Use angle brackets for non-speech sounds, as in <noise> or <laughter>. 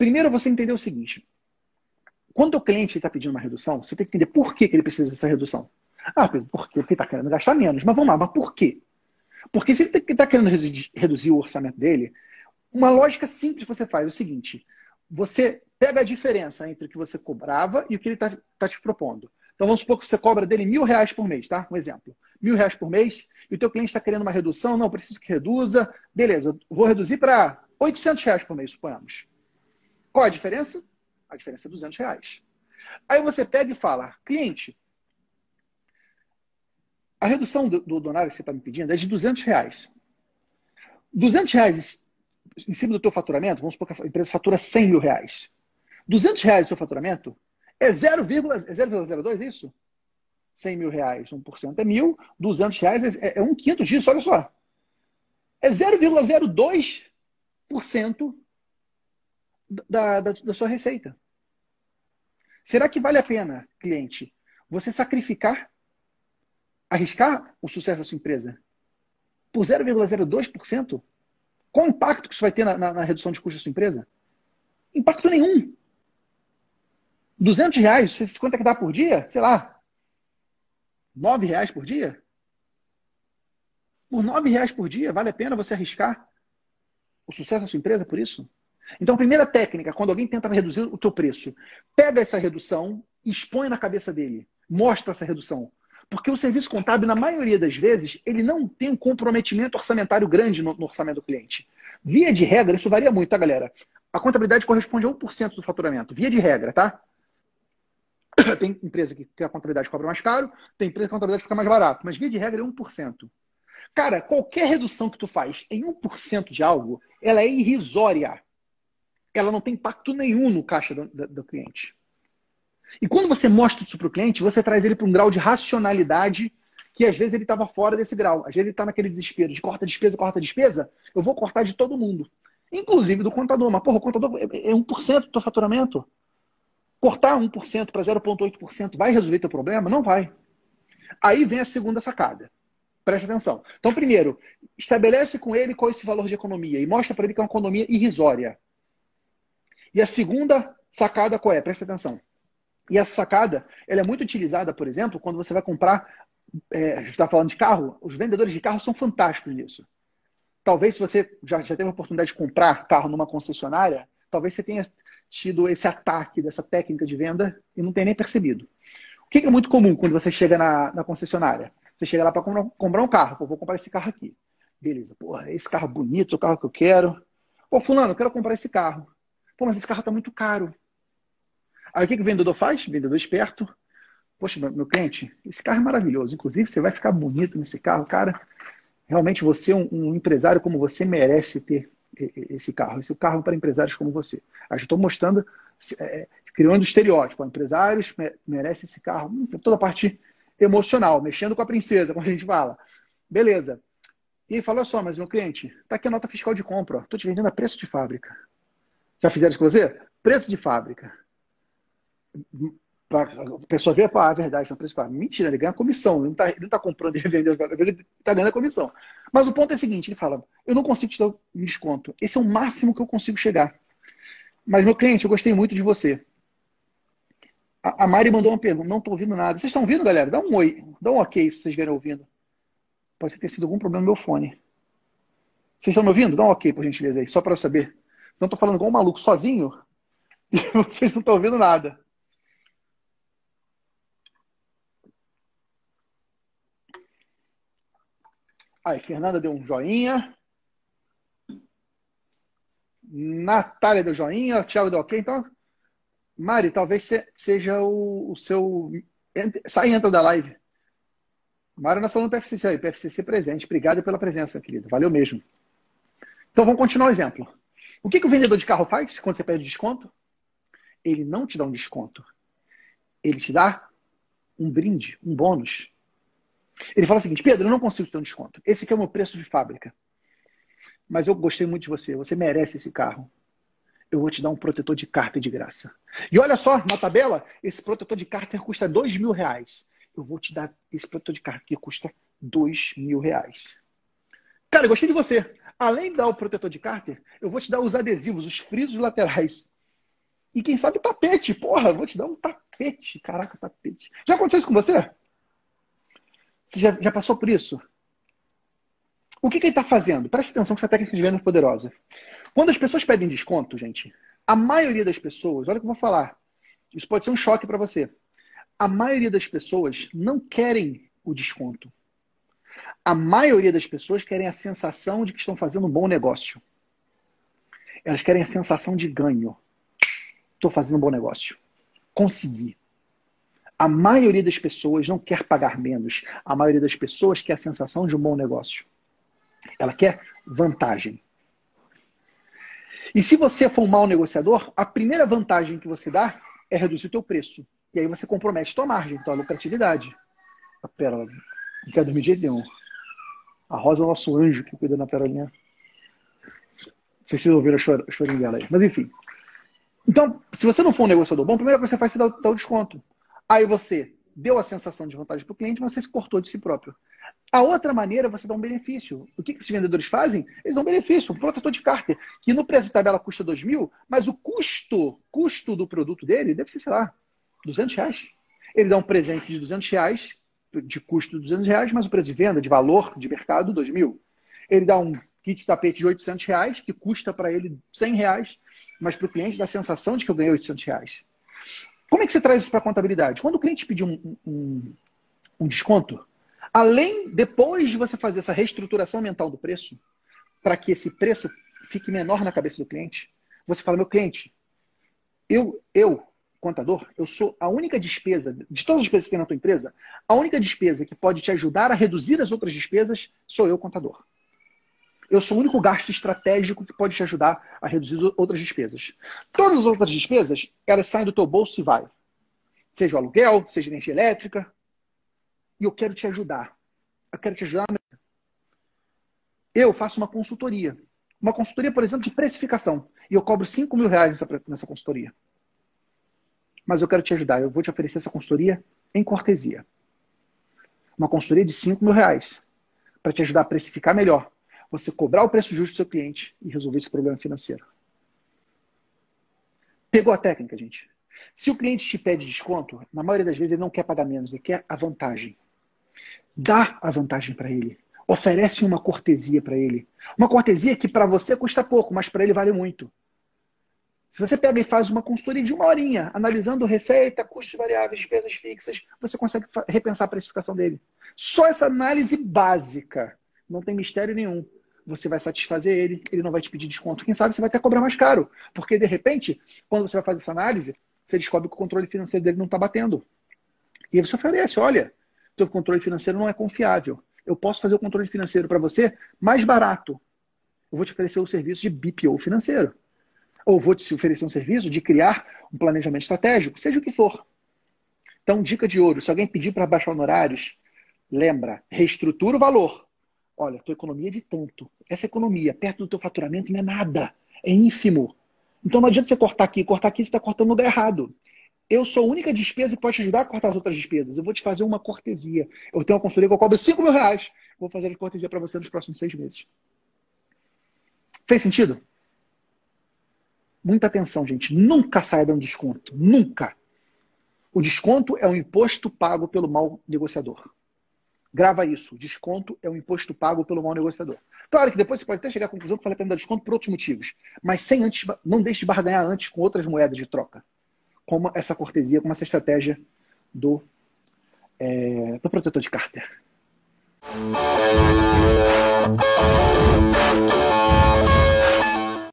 Primeiro, você entender o seguinte. Quando o cliente está pedindo uma redução, você tem que entender por que, que ele precisa dessa redução. Ah, Pedro, por quê? Porque ele está querendo gastar menos. Mas vamos lá, mas por quê? Porque se ele está querendo reduzir o orçamento dele, uma lógica simples você faz é o seguinte: você pega a diferença entre o que você cobrava e o que ele está tá te propondo. Então vamos supor que você cobra dele mil reais por mês, tá? Um exemplo. Mil reais por mês, e o teu cliente está querendo uma redução, não, preciso que reduza. Beleza, vou reduzir para 800 reais por mês, suponhamos. Qual a diferença? A diferença é 200 reais. Aí você pega e fala, cliente, a redução do, do donário que você está me pedindo é de 200 reais. 200 reais em cima do teu faturamento, vamos supor que a empresa fatura 100 mil reais. 200 reais do seu faturamento é 0,02, é isso? 100 mil reais, 1% é mil, 200 reais é, é um quinto disso, olha só. É 0,02% da, da, da sua receita. Será que vale a pena, cliente, você sacrificar, arriscar o sucesso da sua empresa por 0,02%? Qual o impacto que isso vai ter na, na, na redução de custos da sua empresa? Impacto nenhum. 200 reais, você quanto é que dá por dia? Sei lá, 9 reais por dia? Por 9 reais por dia, vale a pena você arriscar o sucesso da sua empresa por isso? Então, primeira técnica, quando alguém tenta reduzir o teu preço, pega essa redução, expõe na cabeça dele, mostra essa redução. Porque o serviço contábil, na maioria das vezes, ele não tem um comprometimento orçamentário grande no, no orçamento do cliente. Via de regra, isso varia muito, tá, galera? A contabilidade corresponde a 1% do faturamento. Via de regra, tá? <coughs> Tem empresa que a contabilidade cobra mais caro, tem empresa que a contabilidade fica mais barato, mas via de regra é 1%. Cara, qualquer redução que tu faz em 1% de algo, ela é irrisória. Ela não tem impacto nenhum no caixa do, do, do cliente. E quando você mostra isso para o cliente, você traz ele para um grau de racionalidade que às vezes ele estava fora desse grau. Às vezes ele está naquele desespero de corta despesa, corta despesa, eu vou cortar de todo mundo. Inclusive do contador. Mas, porra, o contador é 1% é do teu faturamento. Cortar 1% para 0,8% vai resolver teu problema? Não vai. Aí vem a segunda sacada. Preste atenção. Então, primeiro, estabelece com ele qual é esse valor de economia e mostra para ele que é uma economia irrisória. E a segunda sacada qual é? Preste atenção. E essa sacada, ela é muito utilizada, por exemplo, quando você vai comprar, é, a gente está falando de carro, os vendedores de carro são fantásticos nisso. Talvez se você já, já teve a oportunidade de comprar carro numa concessionária, talvez você tenha tido esse ataque dessa técnica de venda e não tenha nem percebido. O que é muito comum quando você chega na, na concessionária? Você chega lá para comprar, um carro. Pô, vou comprar esse carro aqui. Beleza. Pô, esse carro bonito, o carro que eu quero. Pô, fulano, eu quero comprar esse carro. Pô, mas esse carro está muito caro. Aí o que, que o vendedor faz? Vendedor esperto. Poxa, meu, cliente, esse carro é maravilhoso. Inclusive, você vai ficar bonito nesse carro, cara. Realmente, você, um, um empresário como você, merece ter esse carro. Esse carro é para empresários como você. Aí estou mostrando, é, criando estereótipo. Empresários merecem esse carro. Toda a parte emocional, mexendo com a princesa, como a gente fala. Beleza. E ele falou só, mas meu cliente, tá aqui a nota fiscal de compra. Estou te vendendo a preço de fábrica. Já fizeram isso com você? Preço de fábrica para a pessoa ver, ah, é verdade, não preço fala, mentira, ele ganha comissão, ele não está tá comprando e <laughs> vendendo, ele está ganhando a comissão. Mas o ponto é o seguinte, ele fala, eu não consigo te dar um desconto, esse é o máximo que eu consigo chegar. Mas, meu cliente, eu gostei muito de você. A, a Mari mandou uma pergunta, não estou ouvindo nada. Vocês estão ouvindo, galera? Dá um oi, dá um ok se vocês estiverem ouvindo. Pode ter sido algum problema no meu fone. Vocês estão me ouvindo? Dá um ok, por gentileza, aí, só para eu saber. Senão estou falando igual um maluco sozinho <laughs> e vocês não estão ouvindo nada. Aí, Fernanda deu um joinha. Natália deu joinha. Thiago deu ok. Então, Mari, talvez seja o, o seu. Sai e entra da live. Mari, nós falando do PFCC aí. PFCC presente. Obrigado pela presença, querido. Valeu mesmo. Então, vamos continuar o exemplo. O que, que o vendedor de carro faz quando você pede desconto? Ele não te dá um desconto. Ele te dá um brinde, um bônus. Ele fala o seguinte: Pedro, eu não consigo ter um desconto. Esse aqui é o meu preço de fábrica. Mas eu gostei muito de você. Você merece esse carro. Eu vou te dar um protetor de cárter de graça. E olha só, na tabela, esse protetor de cárter custa dois mil reais. Eu vou te dar esse protetor de cárter que custa dois mil reais. Cara, eu gostei de você. Além de dar o protetor de cárter, eu vou te dar os adesivos, os frisos laterais. E quem sabe tapete. Porra, vou te dar um tapete. Caraca, tapete. Já aconteceu isso com você? Você já, já passou por isso? O que, que ele está fazendo? Preste atenção que essa técnica de venda é poderosa. Quando as pessoas pedem desconto, gente, a maioria das pessoas, olha o que eu vou falar, isso pode ser um choque para você. A maioria das pessoas não querem o desconto. A maioria das pessoas querem a sensação de que estão fazendo um bom negócio. Elas querem a sensação de ganho. Estou fazendo um bom negócio. Consegui. A maioria das pessoas não quer pagar menos. A maioria das pessoas quer a sensação de um bom negócio. Ela quer vantagem. E se você for um mau negociador, a primeira vantagem que você dá é reduzir o teu preço. E aí você compromete tua margem, tua lucratividade. A pérola. Não quer dormir de jeito nenhum. A Rosa é o nosso anjo que cuida da pérolinha. Vocês ouviram o chorinho dela aí. Mas enfim. Então, se você não for um negociador bom, primeiro que você faz é dar, dar o desconto. Aí você deu a sensação de vantagem para o cliente, mas você se cortou de si próprio. A outra maneira é você dá um benefício. O que, que esses vendedores fazem? Eles dão um benefício, um protetor de cárter, que no preço de tabela custa 2 mil, mas o custo, custo do produto dele deve ser, sei lá, 200 reais. Ele dá um presente de 200 reais, de custo de 200 reais, mas o preço de venda, de valor de mercado, 2 mil. Ele dá um kit de tapete de 800 reais, que custa para ele 100 reais, mas para o cliente dá a sensação de que eu ganhei 800 reais. Como é que você traz isso para a contabilidade? Quando o cliente pedir um, um, um desconto, Além, depois de você fazer essa reestruturação mental do preço, para que esse preço fique menor na cabeça do cliente, você fala, meu cliente, eu, eu, contador, eu sou a única despesa, de todas as despesas que tem na tua empresa, a única despesa que pode te ajudar a reduzir as outras despesas sou eu, contador. Eu sou o único gasto estratégico que pode te ajudar a reduzir outras despesas. Todas as outras despesas, elas saem do teu bolso e vai. Seja o aluguel, seja energia elétrica, e eu quero te ajudar. Eu quero te ajudar. Eu faço uma consultoria. Uma consultoria, por exemplo, de precificação. E eu cobro 5 mil reais nessa, nessa consultoria. Mas eu quero te ajudar. Eu vou te oferecer essa consultoria em cortesia. Uma consultoria de 5 mil reais. Para te ajudar a precificar melhor. Você cobrar o preço justo do seu cliente e resolver esse problema financeiro. Pegou a técnica, gente? Se o cliente te pede desconto, na maioria das vezes ele não quer pagar menos, ele quer a vantagem. Dá a vantagem para ele. Oferece uma cortesia para ele. Uma cortesia que para você custa pouco, mas para ele vale muito. Se você pega e faz uma consultoria de uma horinha, analisando receita, custos variáveis, despesas fixas, você consegue repensar a precificação dele. Só essa análise básica, não tem mistério nenhum. Você vai satisfazer ele, ele não vai te pedir desconto. Quem sabe você vai até cobrar mais caro. Porque, de repente, quando você vai fazer essa análise, você descobre que o controle financeiro dele não está batendo. E aí você oferece, olha, teu controle financeiro não é confiável. Eu posso fazer o controle financeiro para você mais barato. Eu vou te oferecer o serviço de BPO financeiro. Ou vou te oferecer um serviço de criar um planejamento estratégico, seja o que for. Então, dica de ouro: se alguém pedir para baixar honorários, lembra, reestrutura o valor. Olha, tua economia é de tanto. Essa economia, perto do teu faturamento, não é nada. É ínfimo. Então não adianta você cortar aqui. Cortar aqui, você está cortando no lugar errado. Eu sou a única despesa que pode te ajudar a cortar as outras despesas. Eu vou te fazer uma cortesia. Eu tenho uma consultoria que eu cobro 5 mil reais. Vou fazer a cortesia para você nos próximos seis meses. Fez sentido? Muita atenção, gente. Nunca saia dando desconto. Nunca. O desconto é um imposto pago pelo mau negociador. Grava isso. Desconto é um imposto pago pelo mau negociador. Claro que depois você pode até chegar à conclusão que vale a pena dar desconto por outros motivos. Mas sem antes, não deixe de barganhar antes com outras moedas de troca como essa cortesia, como essa estratégia do, é, do protetor de Carter.